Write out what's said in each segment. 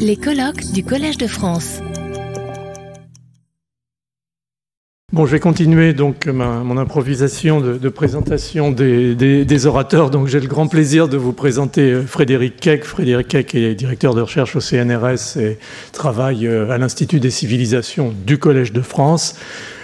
Les colloques du Collège de France. Bon, je vais continuer donc mon improvisation de, présentation des, orateurs. Donc, j'ai le grand plaisir de vous présenter euh, Frédéric Keck. Frédéric Keck est directeur de recherche au CNRS et travaille euh, à l'Institut des civilisations du Collège de France.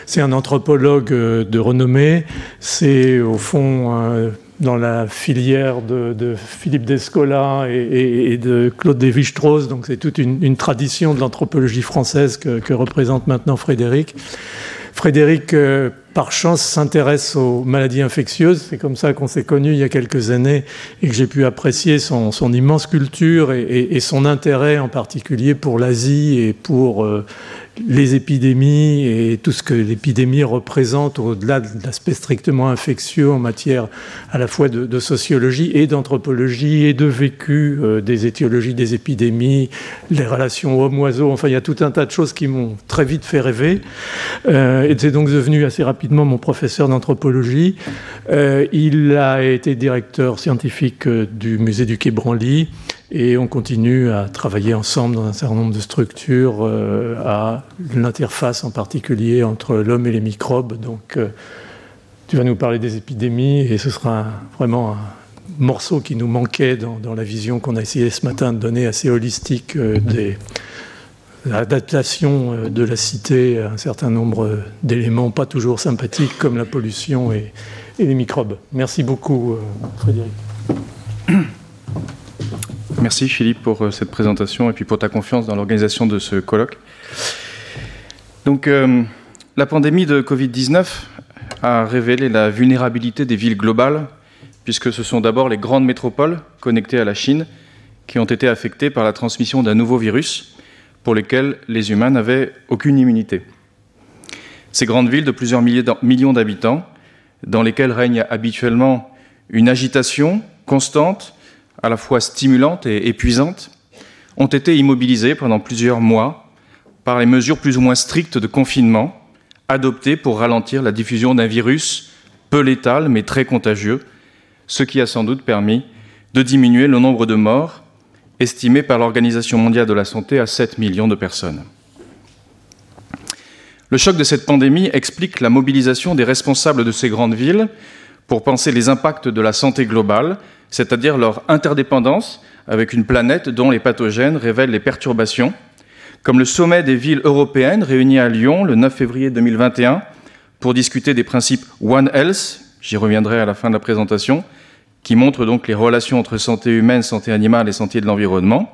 C'est un anthropologue euh, de renommée. C'est au fond dans la filière de, Philippe Descola et, de Claude Lévi-Strauss. Donc c'est toute une, tradition de l'anthropologie française que, représente maintenant Frédéric. Frédéric, euh, par chance, s'intéresse aux maladies infectieuses. C'est comme ça qu'on s'est connus il y a quelques années et que j'ai pu apprécier son, immense culture et, son intérêt en particulier pour l'Asie et pour euh, les épidémies et tout ce que l'épidémie représente au-delà de l'aspect strictement infectieux en matière à la fois de, sociologie et d'anthropologie et de vécu euh, des étiologies des épidémies, les relations homme-oiseau, enfin il y a tout un tas de choses qui m'ont très vite fait rêver. Euh, et c'est donc devenu assez rapidement mon professeur d'anthropologie. Euh, il a été directeur scientifique du musée du Quai Branly et on continue à travailler ensemble dans un certain nombre de structures, euh, à l'interface en particulier entre l'homme et les microbes. Donc, euh, tu vas nous parler des épidémies et ce sera vraiment un morceau qui nous manquait dans, la vision qu'on a essayé ce matin de donner assez holistique euh, des l'adaptation de la cité à un certain nombre d'éléments pas toujours sympathiques comme la pollution et les microbes. Merci beaucoup, Frédéric. Merci Philippe pour euh, cette présentation et puis pour ta confiance dans l'organisation de ce colloque. Donc, euh, la pandémie de Covid-19 a révélé la vulnérabilité des villes globales, puisque ce sont d'abord les grandes métropoles connectées à la Chine qui ont été affectées par la transmission d'un nouveau virus pour lequel les humains n'avaient aucune immunité. Ces grandes villes de plusieurs millions d'habitants, dans lesquelles règne habituellement une agitation constante, à la fois stimulantes et épuisantes, ont été immobilisées pendant plusieurs mois par les mesures plus ou moins strictes de confinement adoptées pour ralentir la diffusion d'un virus peu létal mais très contagieux, ce qui a sans doute permis de diminuer le nombre de morts, estimé par l'Organisation mondiale de la santé à 7 millions de personnes. Le choc de cette pandémie explique la mobilisation des responsables de ces grandes villes pour penser les impacts de la santé globale c'est-à-dire leur interdépendance avec une planète dont les pathogènes révèlent les perturbations, comme le sommet des villes européennes réuni à Lyon le 9 février 2021 pour discuter des principes One Health, j'y reviendrai à la fin de la présentation, qui montrent donc les relations entre santé humaine, santé animale et santé de l'environnement,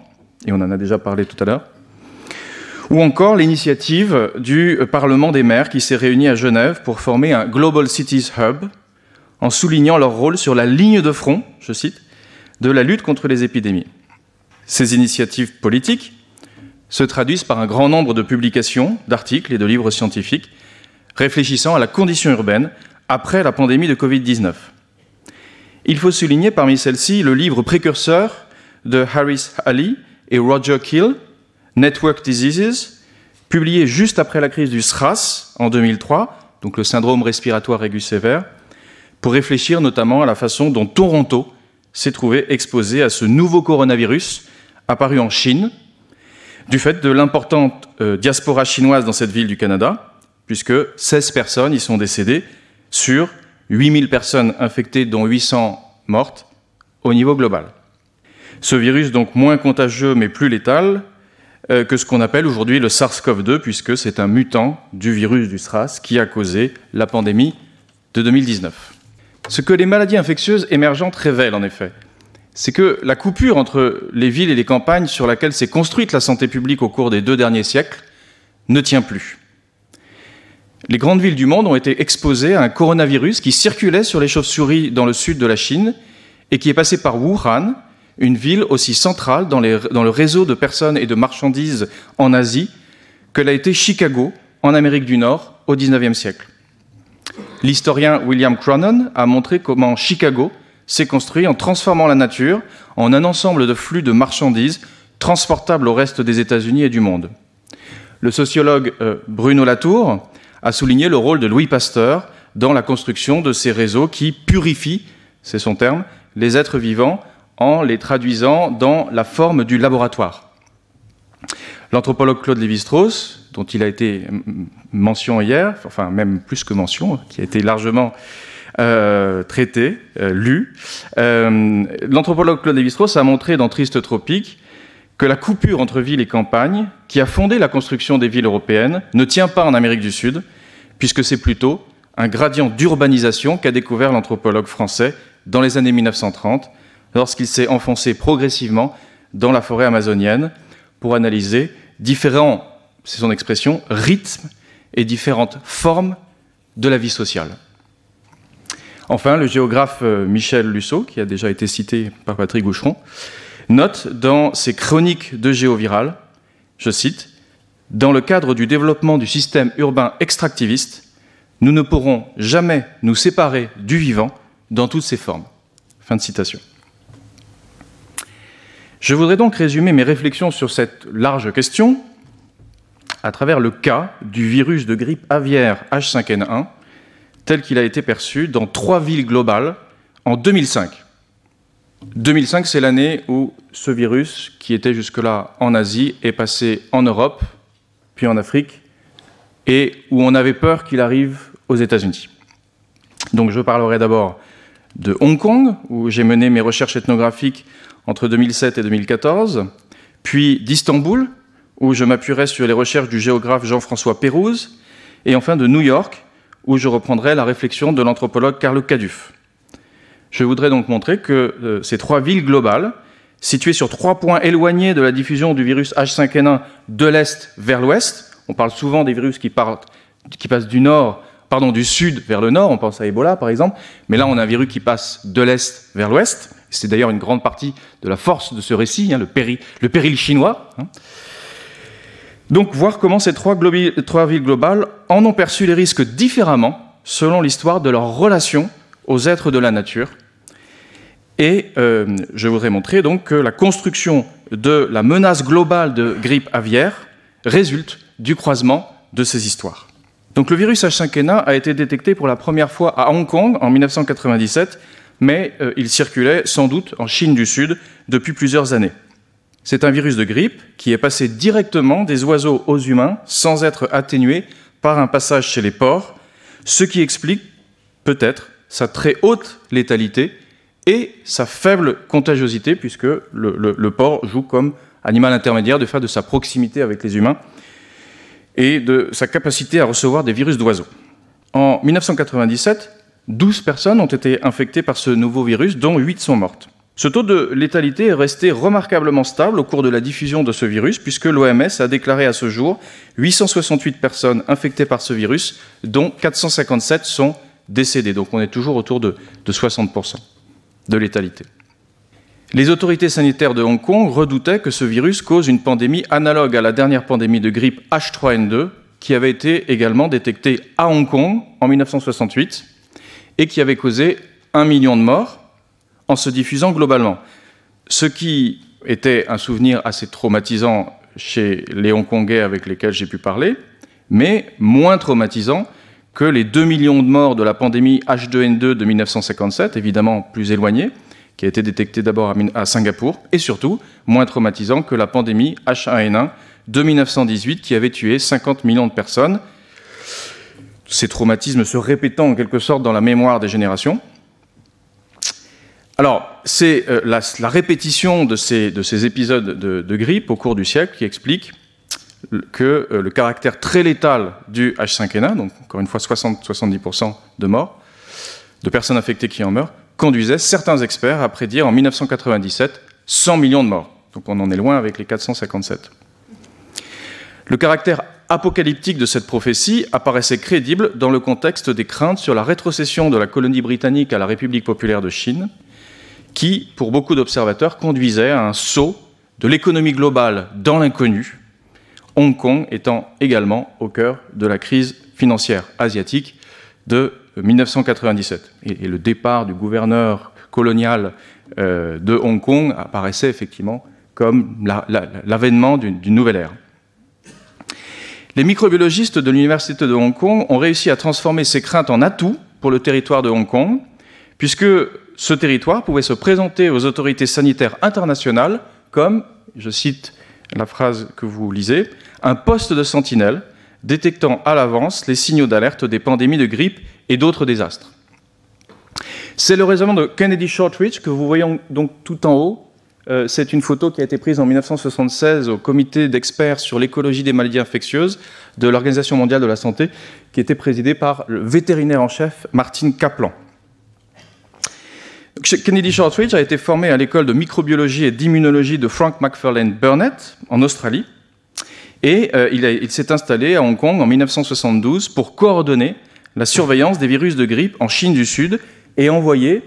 et on en a déjà parlé tout à l'heure, ou encore l'initiative du Parlement des maires qui s'est réuni à Genève pour former un Global Cities Hub, en soulignant leur rôle sur la ligne de front, je cite, de la lutte contre les épidémies. Ces initiatives politiques se traduisent par un grand nombre de publications, d'articles et de livres scientifiques réfléchissant à la condition urbaine après la pandémie de Covid-19. Il faut souligner parmi celles-ci le livre précurseur de Harris Ali et Roger Kill, Network Diseases, publié juste après la crise du SRAS en 2003, donc le syndrome respiratoire aigu sévère, pour réfléchir notamment à la façon dont Toronto s'est trouvé exposé à ce nouveau coronavirus apparu en Chine, du fait de l'importante euh, diaspora chinoise dans cette ville du Canada, puisque 16 personnes y sont décédées sur 8000 personnes infectées, dont 800 mortes, au niveau global. Ce virus, donc moins contagieux mais plus létal euh, que ce qu'on appelle aujourd'hui le SARS-CoV-2, puisque c'est un mutant du virus du SRAS qui a causé la pandémie de 2019. Ce que les maladies infectieuses émergentes révèlent en effet, c'est que la coupure entre les villes et les campagnes sur laquelle s'est construite la santé publique au cours des deux derniers siècles ne tient plus. Les grandes villes du monde ont été exposées à un coronavirus qui circulait sur les chauves-souris dans le sud de la Chine et qui est passé par Wuhan, une ville aussi centrale dans, dans le réseau de personnes et de marchandises en Asie que l'a été Chicago en Amérique du Nord au XIXe siècle. L'historien William Cronon a montré comment Chicago s'est construit en transformant la nature en un ensemble de flux de marchandises transportables au reste des États-Unis et du monde. Le sociologue euh, Bruno Latour a souligné le rôle de Louis Pasteur dans la construction de ces réseaux qui purifient, c'est son terme, les êtres vivants en les traduisant dans la forme du laboratoire. L'anthropologue Claude Lévi-Strauss, dont il a été mention hier, enfin même plus que mention, qui a été largement euh, traité, euh, lu, euh, l'anthropologue Claude Lévi-Strauss a montré dans Triste Tropique que la coupure entre ville et campagne, qui a fondé la construction des villes européennes, ne tient pas en Amérique du Sud, puisque c'est plutôt un gradient d'urbanisation qu'a découvert l'anthropologue français dans les années 1930, lorsqu'il s'est enfoncé progressivement dans la forêt amazonienne pour analyser différents, c'est son expression, rythmes et différentes formes de la vie sociale. Enfin, le géographe euh, Michel Lusseau, qui a déjà été cité par Patrick Goucheron, note dans ses chroniques de géovirale, je cite, Dans le cadre du développement du système urbain extractiviste, nous ne pourrons jamais nous séparer du vivant dans toutes ses formes. Fin de citation. Je voudrais donc résumer mes réflexions sur cette large question à travers le cas du virus de grippe aviaire H5N1 tel qu'il a été perçu dans trois villes globales en 2005. 2005, c'est l'année où ce virus, qui était jusque-là en Asie, est passé en Europe, puis en Afrique, et où on avait peur qu'il arrive aux États-Unis. Donc je parlerai d'abord de Hong Kong, où j'ai mené mes recherches ethnographiques entre 2007 et 2014, puis d'Istanbul, où je m'appuierai sur les recherches du géographe Jean-François Pérouse, et enfin de New York, où je reprendrai la réflexion de l'anthropologue Carlo Caduff. Je voudrais donc montrer que euh, ces trois villes globales, situées sur trois points éloignés de la diffusion du virus H5N1 de l'est vers l'ouest, on parle souvent des virus qui, qui passent du nord, pardon, du sud vers le nord, on pense à Ebola par exemple, mais là on a un virus qui passe de l'est vers l'ouest. C'est d'ailleurs une grande partie de la force de ce récit, hein, le, le, péril chinois. Hein. Donc voir comment ces trois, villes globales en ont perçu les risques différemment selon l'histoire de leur relation aux êtres de la nature. Et euh, je voudrais montrer donc que la construction de la menace globale de grippe aviaire résulte du croisement de ces histoires. Donc le virus H5N1 a été détecté pour la première fois à Hong Kong en 1997, mais euh, il circulait sans doute en Chine du Sud depuis plusieurs années. C'est un virus de grippe qui est passé directement des oiseaux aux humains sans être atténué par un passage chez les porcs, ce qui explique peut-être sa très haute létalité et sa faible contagiosité, puisque le, porc joue comme animal intermédiaire de fait de sa proximité avec les humains et de sa capacité à recevoir des virus d'oiseaux. En 1997, 12 personnes ont été infectées par ce nouveau virus, dont 8 sont mortes. Ce taux de létalité est resté remarquablement stable au cours de la diffusion de ce virus, puisque l'OMS a déclaré à ce jour 868 personnes infectées par ce virus, dont 457 sont décédées. Donc on est toujours autour de, 60% de létalité. Les autorités sanitaires de Hong Kong redoutaient que ce virus cause une pandémie analogue à la dernière pandémie de grippe H3N2, qui avait été également détectée à Hong Kong en 1968 et qui avait causé un million de morts en se diffusant globalement. Ce qui était un souvenir assez traumatisant chez les Hongkongais avec lesquels j'ai pu parler, mais moins traumatisant que les 2 millions de morts de la pandémie H2N2 de 1957, évidemment plus éloignée, qui a été détectée d'abord à Singapour, et surtout moins traumatisant que la pandémie H1N1 de 1918 qui avait tué 50 millions de personnes, ces traumatismes se répétant en quelque sorte dans la mémoire des générations. Alors, c'est euh, la, répétition de ces, épisodes de, grippe au cours du siècle qui explique que euh, le caractère très létal du H5N1, donc encore une fois 60-70% de morts, de personnes infectées qui en meurent, conduisait certains experts à prédire en 1997 100 millions de morts. Donc on en est loin avec les 457. Le caractère apocalyptique de cette prophétie apparaissait crédible dans le contexte des craintes sur la rétrocession de la colonie britannique à la République populaire de Chine, qui, pour beaucoup d'observateurs, conduisait à un saut de l'économie globale dans l'inconnu, Hong Kong étant également au cœur de la crise financière asiatique de 1997. Et, le départ du gouverneur colonial euh, de Hong Kong apparaissait effectivement comme l'avènement d'une nouvelle ère. Les microbiologistes de l'Université de Hong Kong ont réussi à transformer ces craintes en atouts pour le territoire de Hong Kong, puisque ce territoire pouvait se présenter aux autorités sanitaires internationales comme, je cite la phrase que vous lisez, un poste de sentinelle détectant à l'avance les signaux d'alerte des pandémies de grippe et d'autres désastres. C'est le raisonnement de Kennedy Shortridge que vous voyez donc tout en haut. Euh, c'est une photo qui a été prise en 1976 au comité d'experts sur l'écologie des maladies infectieuses de l'Organisation mondiale de la santé, qui était présidé par le vétérinaire en chef Martin Kaplan. Kennedy Shortridge a été formé à l'école de microbiologie et d'immunologie de Frank McFarlane Burnett en Australie. Et euh, il s'est installé à Hong Kong en 1972 pour coordonner la surveillance des virus de grippe en Chine du Sud et envoyer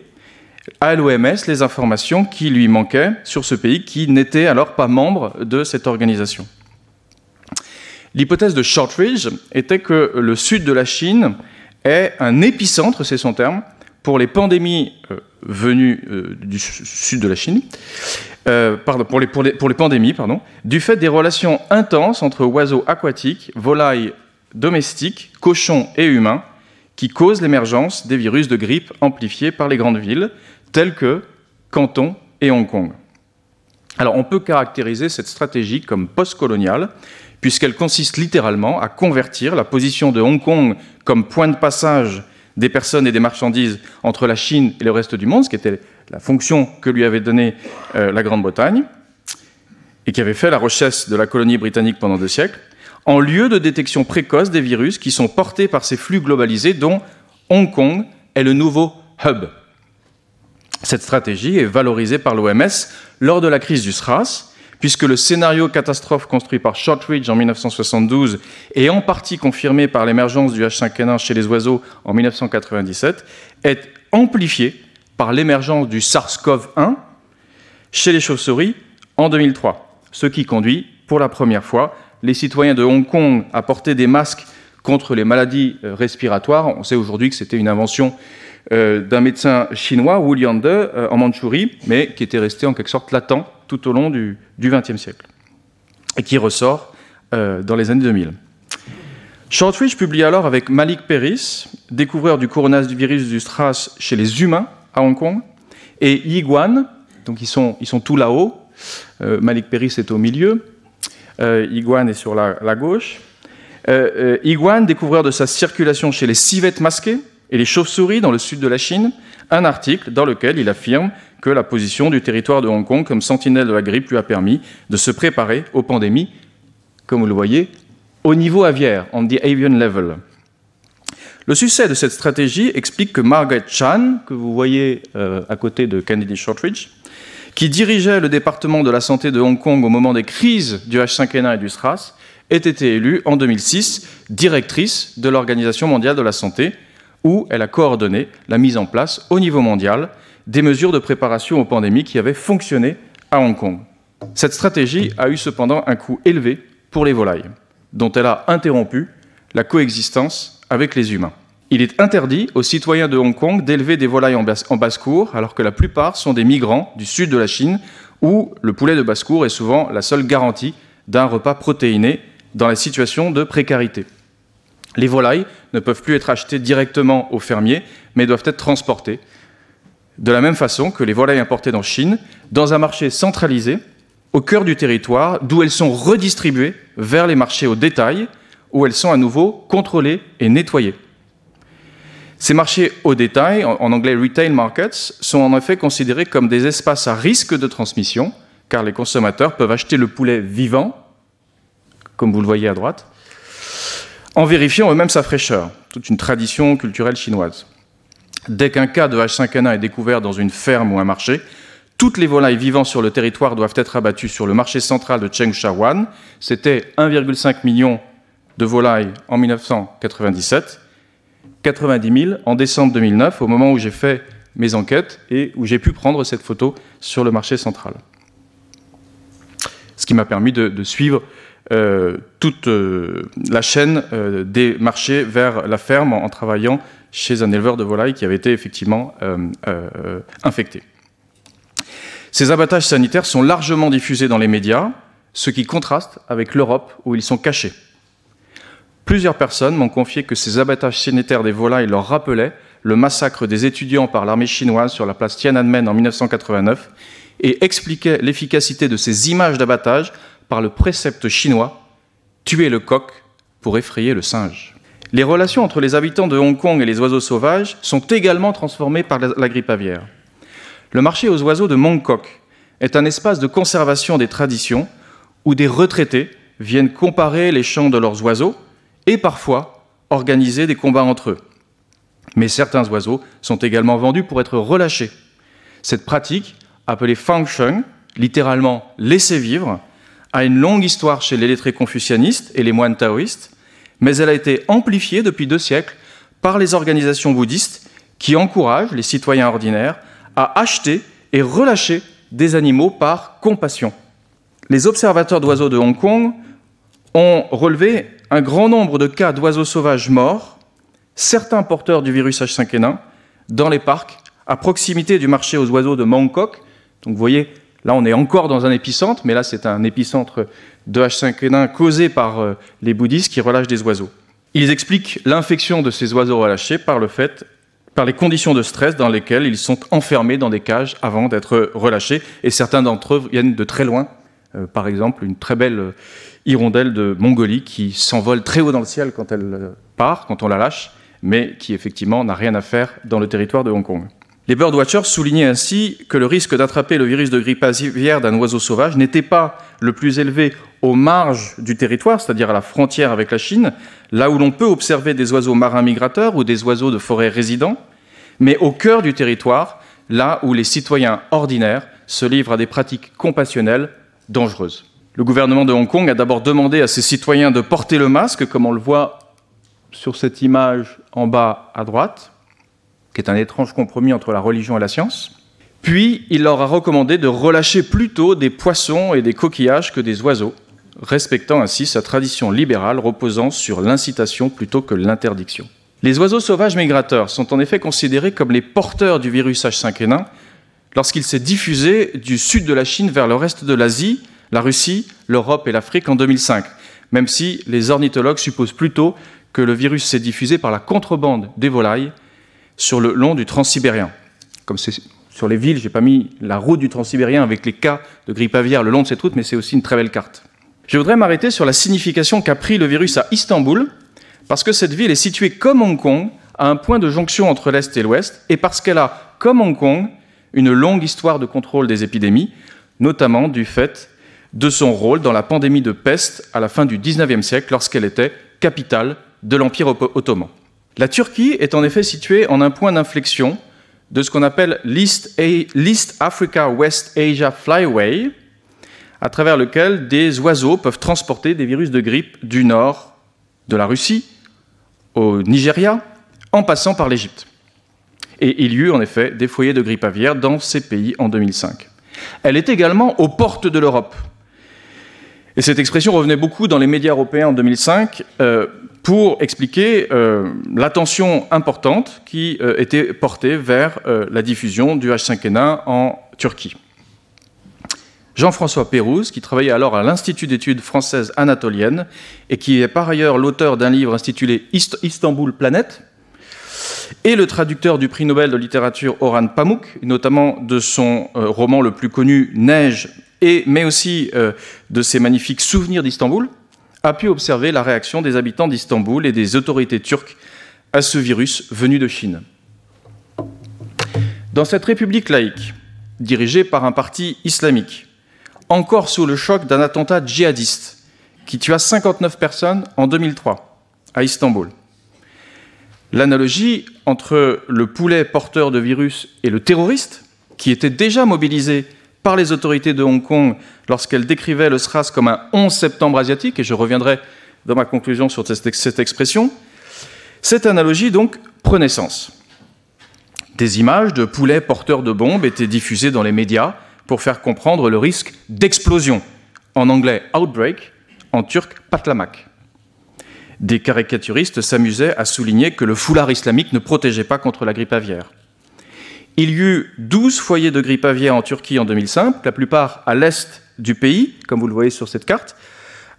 à l'OMS les informations qui lui manquaient sur ce pays qui n'était alors pas membre de cette organisation. L'hypothèse de Shortridge était que le sud de la Chine est un épicentre, c'est son terme, pour les pandémies euh, venues euh, du sud de la Chine, euh, pardon, pour, les, pandémies, pardon, du fait des relations intenses entre oiseaux aquatiques, volailles domestiques, cochons et humains, qui causent l'émergence des virus de grippe amplifiés par les grandes villes, telles que Canton et Hong Kong. Alors on peut caractériser cette stratégie comme postcoloniale, puisqu'elle consiste littéralement à convertir la position de Hong Kong comme point de passage des personnes et des marchandises entre la Chine et le reste du monde, ce qui était la fonction que lui avait donnée euh, la Grande-Bretagne, et qui avait fait la richesse de la colonie britannique pendant deux siècles, en lieu de détection précoce des virus qui sont portés par ces flux globalisés dont Hong Kong est le nouveau hub. Cette stratégie est valorisée par l'OMS lors de la crise du SRAS, puisque le scénario catastrophe construit par Shortridge en 1972 et en partie confirmé par l'émergence du H5N1 chez les oiseaux en 1997 est amplifié par l'émergence du SARS-CoV-1 chez les chauves-souris en 2003, ce qui conduit pour la première fois les citoyens de Hong Kong à porter des masques contre les maladies euh, respiratoires. On sait aujourd'hui que c'était une invention d'un médecin chinois, Wu Liande, euh, en Mandchourie, mais qui était resté en quelque sorte latent tout au long du XXe siècle et qui ressort dans les années 2000. Shortridge publie alors avec Malik Peris, découvreur du coronavirus du STRAS chez les humains à Hong Kong, et Yi Guan, donc ils sont, ils sont tous là-haut, Malik Peris est au milieu, euh, Iguane est sur la, gauche. Euh, euh, Iguane, découvreur de sa circulation chez les civettes masquées et les chauves-souris dans le sud de la Chine, un article dans lequel il affirme que la position du territoire de Hong Kong comme sentinelle de la grippe lui a permis de se préparer aux pandémies, comme vous le voyez, au niveau aviaire, on the avian level. Le succès de cette stratégie explique que Margaret Chan, que vous voyez à côté de Kennedy Shortridge, qui dirigeait le département de la santé de Hong Kong au moment des crises du H5N1 et du SRAS, ait été élue en 2006 directrice de l'Organisation mondiale de la santé, où elle a coordonné la mise en place au niveau mondial des mesures de préparation aux pandémies qui avaient fonctionné à Hong Kong. Cette stratégie a eu cependant un coût élevé pour les volailles, dont elle a interrompu la coexistence avec les humains. Il est interdit aux citoyens de Hong Kong d'élever des volailles en basse-cour, alors que la plupart sont des migrants du sud de la Chine, où le poulet de basse-cour est souvent la seule garantie d'un repas protéiné dans la situation de précarité. Les volailles ne peuvent plus être achetées directement aux fermiers, mais doivent être transportées, de la même façon que les volailles importées en Chine, dans un marché centralisé, au cœur du territoire, d'où elles sont redistribuées vers les marchés au détail, où elles sont à nouveau contrôlées et nettoyées. Ces marchés au détail, en anglais retail markets, sont en effet considérés comme des espaces à risque de transmission, car les consommateurs peuvent acheter le poulet vivant, comme vous le voyez à droite, en vérifiant eux-mêmes sa fraîcheur, toute une tradition culturelle chinoise. Dès qu'un cas de H5N1 est découvert dans une ferme ou un marché, toutes les volailles vivant sur le territoire doivent être abattues sur le marché central de Chengshawan. C'était 1,5 million de volailles en 1997 90 000 en décembre 2009, au moment où j'ai fait mes enquêtes et où j'ai pu prendre cette photo sur le marché central. Ce qui m'a permis de, suivre toute euh, la chaîne euh, des marchés vers la ferme en, travaillant chez un éleveur de volailles qui avait été effectivement infecté. Ces abattages sanitaires sont largement diffusés dans les médias, ce qui contraste avec l'Europe où ils sont cachés. Plusieurs personnes m'ont confié que ces abattages sanitaires des volailles leur rappelaient le massacre des étudiants par l'armée chinoise sur la place Tiananmen en 1989 et expliquaient l'efficacité de ces images d'abattage par le précepte chinois tuer le coq pour effrayer le singe. Les relations entre les habitants de Hong Kong et les oiseaux sauvages sont également transformées par la grippe aviaire. Le marché aux oiseaux de Mongkok est un espace de conservation des traditions où des retraités viennent comparer les chants de leurs oiseaux et parfois organiser des combats entre eux. Mais certains oiseaux sont également vendus pour être relâchés. Cette pratique, appelée fang sheng, littéralement laisser vivre, a une longue histoire chez les lettrés confucianistes et les moines taoïstes, mais elle a été amplifiée depuis deux siècles par les organisations bouddhistes qui encouragent les citoyens ordinaires à acheter et relâcher des animaux par compassion. Les observateurs d'oiseaux de Hong Kong ont relevé un grand nombre de cas d'oiseaux sauvages morts, certains porteurs du virus H5N1, dans les parcs à proximité du marché aux oiseaux de Mongkok. Donc vous voyez, là on est encore dans un épicentre, mais là c'est un épicentre de H5N1 causé par euh, les bouddhistes qui relâchent des oiseaux. Ils expliquent l'infection de ces oiseaux relâchés par le fait par les conditions de stress dans lesquelles ils sont enfermés dans des cages avant d'être relâchés. Et certains d'entre eux viennent de très loin. Euh, par exemple, une très belle euh, hirondelle de Mongolie qui s'envole très haut dans le ciel quand elle part, quand on la lâche, mais qui effectivement n'a rien à faire dans le territoire de Hong Kong. Les birdwatchers soulignaient ainsi que le risque d'attraper le virus de grippe aviaire d'un oiseau sauvage n'était pas le plus élevé aux marges du territoire, c'est-à-dire à la frontière avec la Chine, là où l'on peut observer des oiseaux marins migrateurs ou des oiseaux de forêt résidents, mais au cœur du territoire, là où les citoyens ordinaires se livrent à des pratiques compassionnelles dangereuses. Le gouvernement de Hong Kong a d'abord demandé à ses citoyens de porter le masque, comme on le voit sur cette image en bas à droite, qui est un étrange compromis entre la religion et la science. Puis il leur a recommandé de relâcher plutôt des poissons et des coquillages que des oiseaux, respectant ainsi sa tradition libérale reposant sur l'incitation plutôt que l'interdiction. Les oiseaux sauvages migrateurs sont en effet considérés comme les porteurs du virus H5N1 lorsqu'il s'est diffusé du sud de la Chine vers le reste de l'Asie, la Russie, l'Europe et l'Afrique en 2005, même si les ornithologues supposent plutôt que le virus s'est diffusé par la contrebande des volailles sur le long du transsibérien. Comme c'est sur les villes, je n'ai pas mis la route du transsibérien avec les cas de grippe aviaire le long de cette route, mais c'est aussi une très belle carte. Je voudrais m'arrêter sur la signification qu'a pris le virus à Istanbul, parce que cette ville est située comme Hong Kong, à un point de jonction entre l'Est et l'Ouest, et parce qu'elle a, comme Hong Kong, une longue histoire de contrôle des épidémies, notamment du fait de son rôle dans la pandémie de peste à la fin du XIXe siècle, lorsqu'elle était capitale de l'Empire ottoman. La Turquie est en effet située en un point d'inflexion de ce qu'on appelle l'East Africa West Asia Flyway, à travers lequel des oiseaux peuvent transporter des virus de grippe du nord de la Russie au Nigeria, en passant par l'Égypte. Et il y eut en effet des foyers de grippe aviaire dans ces pays en 2005. Elle est également aux portes de l'Europe. Et cette expression revenait beaucoup dans les médias européens en 2005 euh, pour expliquer euh, l'attention importante qui euh, était portée vers la diffusion du H5N1 en Turquie. Jean-François Pérouse, qui travaillait alors à l'Institut d'études françaises anatoliennes et qui est par ailleurs l'auteur d'un livre intitulé Istanbul Planète, et le traducteur du prix Nobel de littérature Orhan Pamuk, notamment de son roman le plus connu Neige mais aussi euh, de ses magnifiques souvenirs d'Istanbul, a pu observer la réaction des habitants d'Istanbul et des autorités turques à ce virus venu de Chine. Dans cette république laïque, dirigée par un parti islamique, encore sous le choc d'un attentat djihadiste qui tua 59 personnes en 2003 à Istanbul. L'analogie entre le poulet porteur de virus et le terroriste, qui était déjà mobilisé par les autorités de Hong Kong lorsqu'elles décrivaient le SRAS comme un 11 septembre asiatique, et je reviendrai dans ma conclusion sur cette expression, cette analogie donc prenait sens. Des images de poulets porteurs de bombes étaient diffusées dans les médias pour faire comprendre le risque d'explosion, en anglais outbreak, en turc patlamak. Des caricaturistes s'amusaient à souligner que le foulard islamique ne protégeait pas contre la grippe aviaire. Il y eut 12 foyers de grippe aviaire en Turquie en 2005, la plupart à l'est du pays, comme vous le voyez sur cette carte,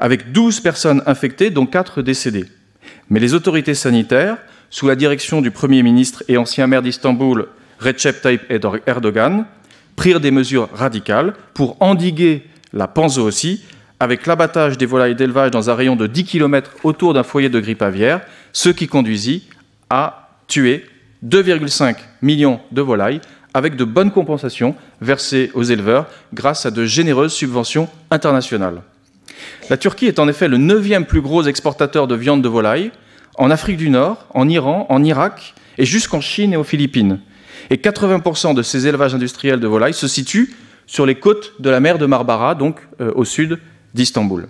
avec 12 personnes infectées, dont 4 décédées. Mais les autorités sanitaires, sous la direction du Premier ministre et ancien maire d'Istanbul, Recep Tayyip Erdogan, prirent des mesures radicales pour endiguer la panzoostie avec l'abattage des volailles d'élevage dans un rayon de 10 km autour d'un foyer de grippe aviaire, ce qui conduisit à tuer 2,5 millions de volailles avec de bonnes compensations versées aux éleveurs grâce à de généreuses subventions internationales. La Turquie est en effet le neuvième plus gros exportateur de viande de volaille, en Afrique du Nord, en Iran, en Irak et jusqu'en Chine et aux Philippines. Et 80% de ces élevages industriels de volailles se situent sur les côtes de la mer de Marmara, donc euh, au sud d'Istanbul.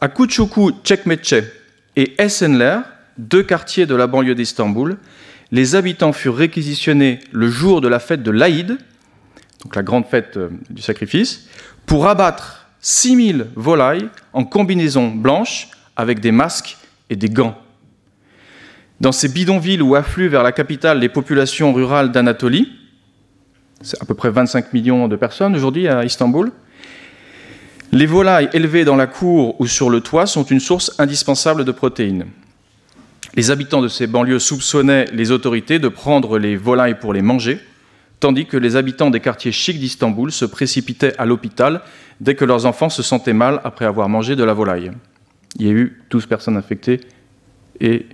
À Kuchuku Çekmeçe et Esenler, deux quartiers de la banlieue d'Istanbul, les habitants furent réquisitionnés le jour de la fête de l'Aïd, donc la grande fête euh, du sacrifice, pour abattre 6000 volailles en combinaison blanche avec des masques et des gants. Dans ces bidonvilles où affluent vers la capitale les populations rurales d'Anatolie, c'est à peu près 25 millions de personnes aujourd'hui à Istanbul, les volailles élevées dans la cour ou sur le toit sont une source indispensable de protéines. Les habitants de ces banlieues soupçonnaient les autorités de prendre les volailles pour les manger, tandis que les habitants des quartiers chics d'Istanbul se précipitaient à l'hôpital dès que leurs enfants se sentaient mal après avoir mangé de la volaille. Il y a eu 12 personnes infectées et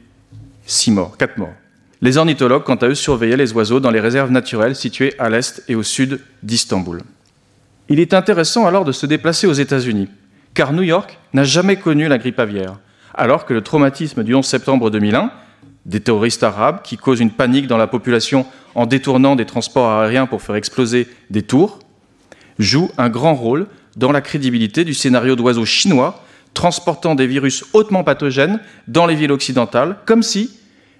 6 morts, 4 morts. Les ornithologues, quant à eux, surveillaient les oiseaux dans les réserves naturelles situées à l'est et au sud d'Istanbul. Il est intéressant alors de se déplacer aux États-Unis, car New York n'a jamais connu la grippe aviaire alors que le traumatisme du 11 septembre 2001, des terroristes arabes qui causent une panique dans la population en détournant des transports aériens pour faire exploser des tours, joue un grand rôle dans la crédibilité du scénario d'oiseaux chinois transportant des virus hautement pathogènes dans les villes occidentales, comme si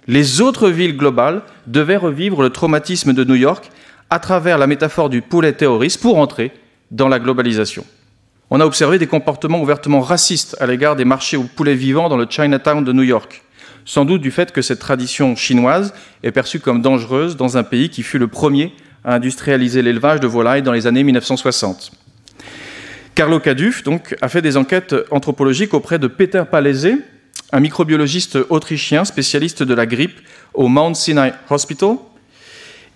les autres villes globales devaient revivre le traumatisme de New York à travers la métaphore du poulet terroriste pour entrer dans la globalisation on a observé des comportements ouvertement racistes à l'égard des marchés aux poulets vivants dans le Chinatown de New York, sans doute du fait que cette tradition chinoise est perçue comme dangereuse dans un pays qui fut le premier à industrialiser l'élevage de volailles dans les années 1960. Carlo Caduf donc, a fait des enquêtes anthropologiques auprès de Peter Palese, un microbiologiste autrichien spécialiste de la grippe au Mount Sinai Hospital,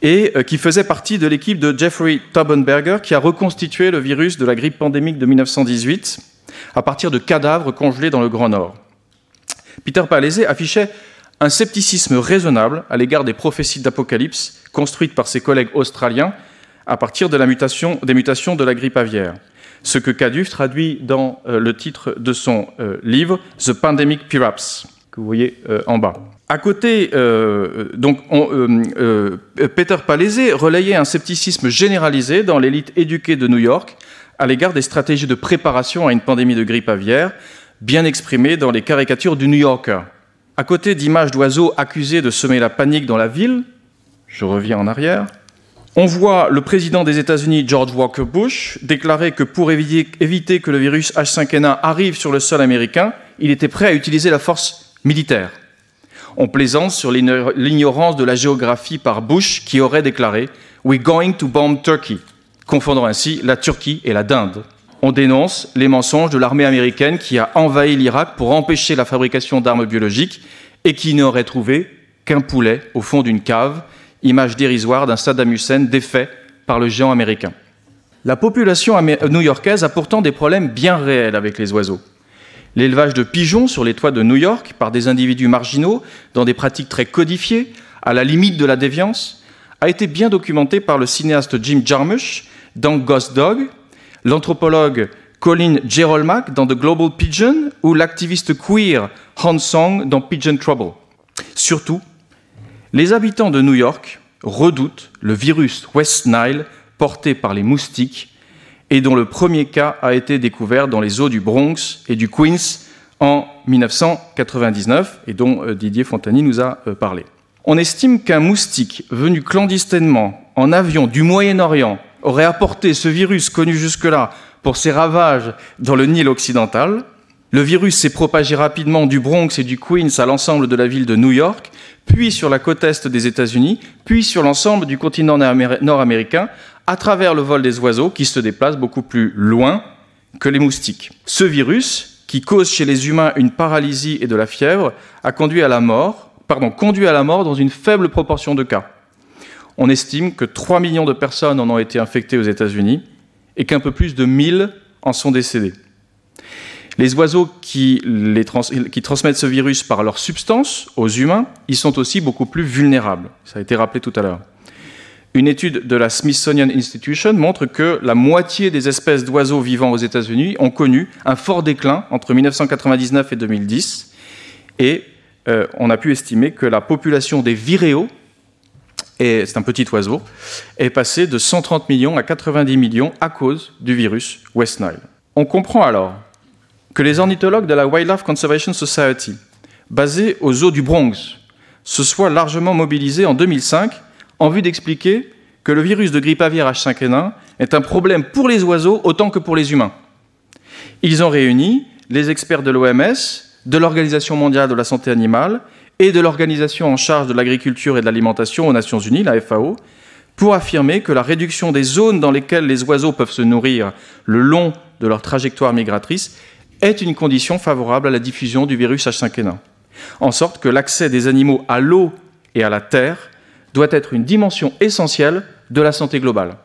et euh, qui faisait partie de l'équipe de Jeffrey Taubenberger qui a reconstitué le virus de la grippe pandémique de 1918 à partir de cadavres congelés dans le Grand Nord. Peter Palese affichait un scepticisme raisonnable à l'égard des prophéties d'Apocalypse construites par ses collègues australiens à partir de des mutations de la grippe aviaire. Ce que Caduf traduit dans euh, le titre de son euh, livre The Pandemic Pirates, que vous voyez en bas. À côté, euh, donc, euh, euh, Peter Palese relayait un scepticisme généralisé dans l'élite éduquée de New York à l'égard des stratégies de préparation à une pandémie de grippe aviaire, bien exprimées dans les caricatures du New Yorker. À côté d'images d'oiseaux accusés de semer la panique dans la ville, je reviens en arrière, on voit le président des États-Unis, George Walker Bush, déclarer que pour éviter que le virus H5N1 arrive sur le sol américain, il était prêt à utiliser la force militaire. On plaisante sur l'ignorance de la géographie par Bush qui aurait déclaré We're going to bomb Turkey, confondant ainsi la Turquie et la Dinde. On dénonce les mensonges de l'armée américaine qui a envahi l'Irak pour empêcher la fabrication d'armes biologiques et qui n'aurait trouvé qu'un poulet au fond d'une cave, image dérisoire d'un Saddam Hussein défait par le géant américain. La population new-yorkaise a pourtant des problèmes bien réels avec les oiseaux. L'élevage de pigeons sur les toits de New York par des individus marginaux, dans des pratiques très codifiées, à la limite de la déviance, a été bien documenté par le cinéaste Jim Jarmusch dans Ghost Dog, l'anthropologue Colin Gerolmack dans The Global Pigeon ou l'activiste queer Han Song dans Pigeon Trouble. Surtout, les habitants de New York redoutent le virus West Nile porté par les moustiques et dont le premier cas a été découvert dans les eaux du Bronx et du Queens en 1999 et dont euh, Didier Fontani nous a euh, parlé. On estime qu'un moustique venu clandestinement en avion du Moyen-Orient aurait apporté ce virus connu jusque-là pour ses ravages dans le Nil occidental. Le virus s'est propagé rapidement du Bronx et du Queens à l'ensemble de la ville de New York, puis sur la côte est des États-Unis, puis sur l'ensemble du continent nord-américain, à travers le vol des oiseaux qui se déplacent beaucoup plus loin que les moustiques. Ce virus, qui cause chez les humains une paralysie et de la fièvre, a conduit à la mort, pardon, conduit à la mort dans une faible proportion de cas. On estime que 3 millions de personnes en ont été infectées aux États-Unis et qu'un peu plus de 1000 en sont décédées. Les oiseaux qui, qui, transmettent ce virus par leur substance aux humains, ils sont aussi beaucoup plus vulnérables. Ça a été rappelé tout à l'heure. Une étude de la Smithsonian Institution montre que la moitié des espèces d'oiseaux vivant aux États-Unis ont connu un fort déclin entre 1999 et 2010. Et euh, on a pu estimer que la population des viréos, et c'est un petit oiseau, est passée de 130 millions à 90 millions à cause du virus West Nile. On comprend alors que les ornithologues de la Wildlife Conservation Society, basés aux eaux du Bronx, se soient largement mobilisés en 2005 en vue d'expliquer que le virus de grippe aviaire H5N1 est un problème pour les oiseaux autant que pour les humains. Ils ont réuni les experts de l'OMS, de l'Organisation mondiale de la santé animale et de l'Organisation en charge de l'agriculture et de l'alimentation aux Nations Unies, la FAO, pour affirmer que la réduction des zones dans lesquelles les oiseaux peuvent se nourrir le long de leur trajectoire migratrice est une condition favorable à la diffusion du virus H5N1, en sorte que l'accès des animaux à l'eau et à la terre doit être une dimension essentielle de la santé globale.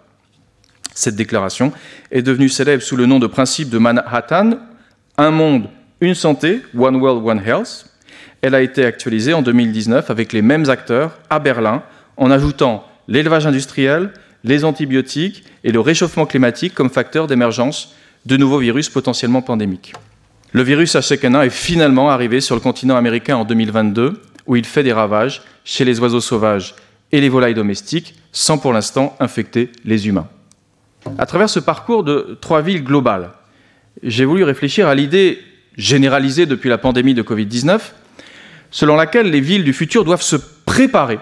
Cette déclaration est devenue célèbre sous le nom de principe de Manhattan, un monde, une santé, One World, One Health. Elle a été actualisée en 2019 avec les mêmes acteurs à Berlin, en ajoutant l'élevage industriel, les antibiotiques et le réchauffement climatique comme facteurs d'émergence de nouveaux virus potentiellement pandémiques. Le virus H5N1 est finalement arrivé sur le continent américain en 2022, où il fait des ravages chez les oiseaux sauvages et les volailles domestiques, sans pour l'instant infecter les humains. À travers ce parcours de trois villes globales, j'ai voulu réfléchir à l'idée généralisée depuis la pandémie de Covid-19, selon laquelle les villes du futur doivent se préparer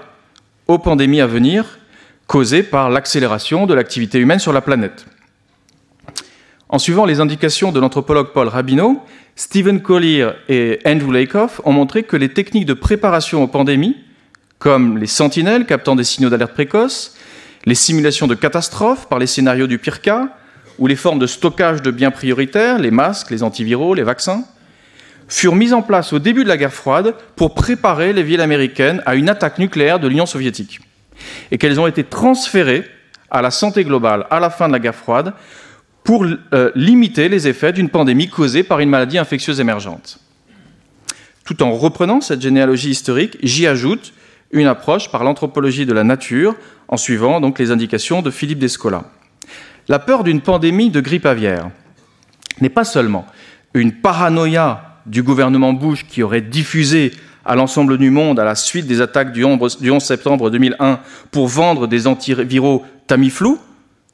aux pandémies à venir causées par l'accélération de l'activité humaine sur la planète. En suivant les indications de l'anthropologue Paul Rabineau, Stephen Collier et Andrew Lakoff ont montré que les techniques de préparation aux pandémies comme les sentinelles captant des signaux d'alerte précoce, les simulations de catastrophes par les scénarios du pire cas, ou les formes de stockage de biens prioritaires, les masques, les antiviraux, les vaccins, furent mises en place au début de la guerre froide pour préparer les villes américaines à une attaque nucléaire de l'Union soviétique, et qu'elles ont été transférées à la santé globale à la fin de la guerre froide pour euh, limiter les effets d'une pandémie causée par une maladie infectieuse émergente. Tout en reprenant cette généalogie historique, j'y ajoute une approche par l'anthropologie de la nature, en suivant donc les indications de Philippe Descola. La peur d'une pandémie de grippe aviaire n'est pas seulement une paranoïa du gouvernement Bush qui aurait diffusé à l'ensemble du monde à la suite des attaques du 11 septembre 2001 pour vendre des antiviraux Tamiflu,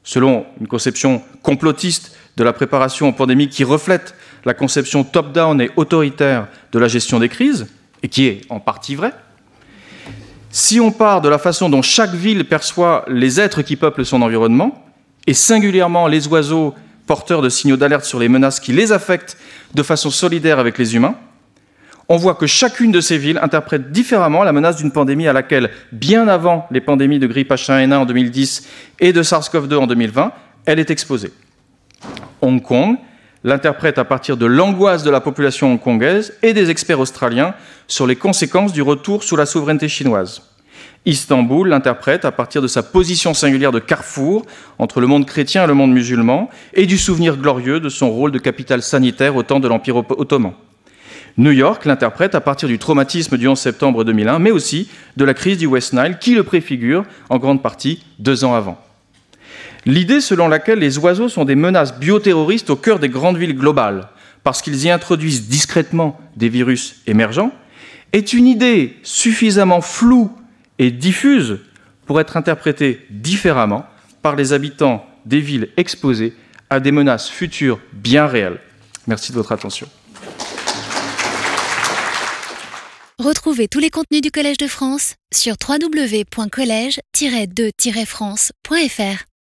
selon une conception complotiste de la préparation aux pandémies qui reflète la conception top-down et autoritaire de la gestion des crises, et qui est en partie vraie, si on part de la façon dont chaque ville perçoit les êtres qui peuplent son environnement, et singulièrement les oiseaux porteurs de signaux d'alerte sur les menaces qui les affectent de façon solidaire avec les humains, on voit que chacune de ces villes interprète différemment la menace d'une pandémie à laquelle, bien avant les pandémies de grippe H1N1 en 2010 et de SARS-CoV-2 en 2020, elle est exposée. Hong Kong l'interprète à partir de l'angoisse de la population hongkongaise et des experts australiens sur les conséquences du retour sous la souveraineté chinoise. Istanbul l'interprète à partir de sa position singulière de carrefour entre le monde chrétien et le monde musulman et du souvenir glorieux de son rôle de capitale sanitaire au temps de l'Empire ottoman. New York l'interprète à partir du traumatisme du 11 septembre 2001, mais aussi de la crise du West Nile qui le préfigure en grande partie deux ans avant. L'idée selon laquelle les oiseaux sont des menaces bioterroristes au cœur des grandes villes globales, parce qu'ils y introduisent discrètement des virus émergents, est une idée suffisamment floue et diffuse pour être interprétée différemment par les habitants des villes exposées à des menaces futures bien réelles. Merci de votre attention. Retrouvez tous les contenus du Collège de France sur www.colège-2-france.fr.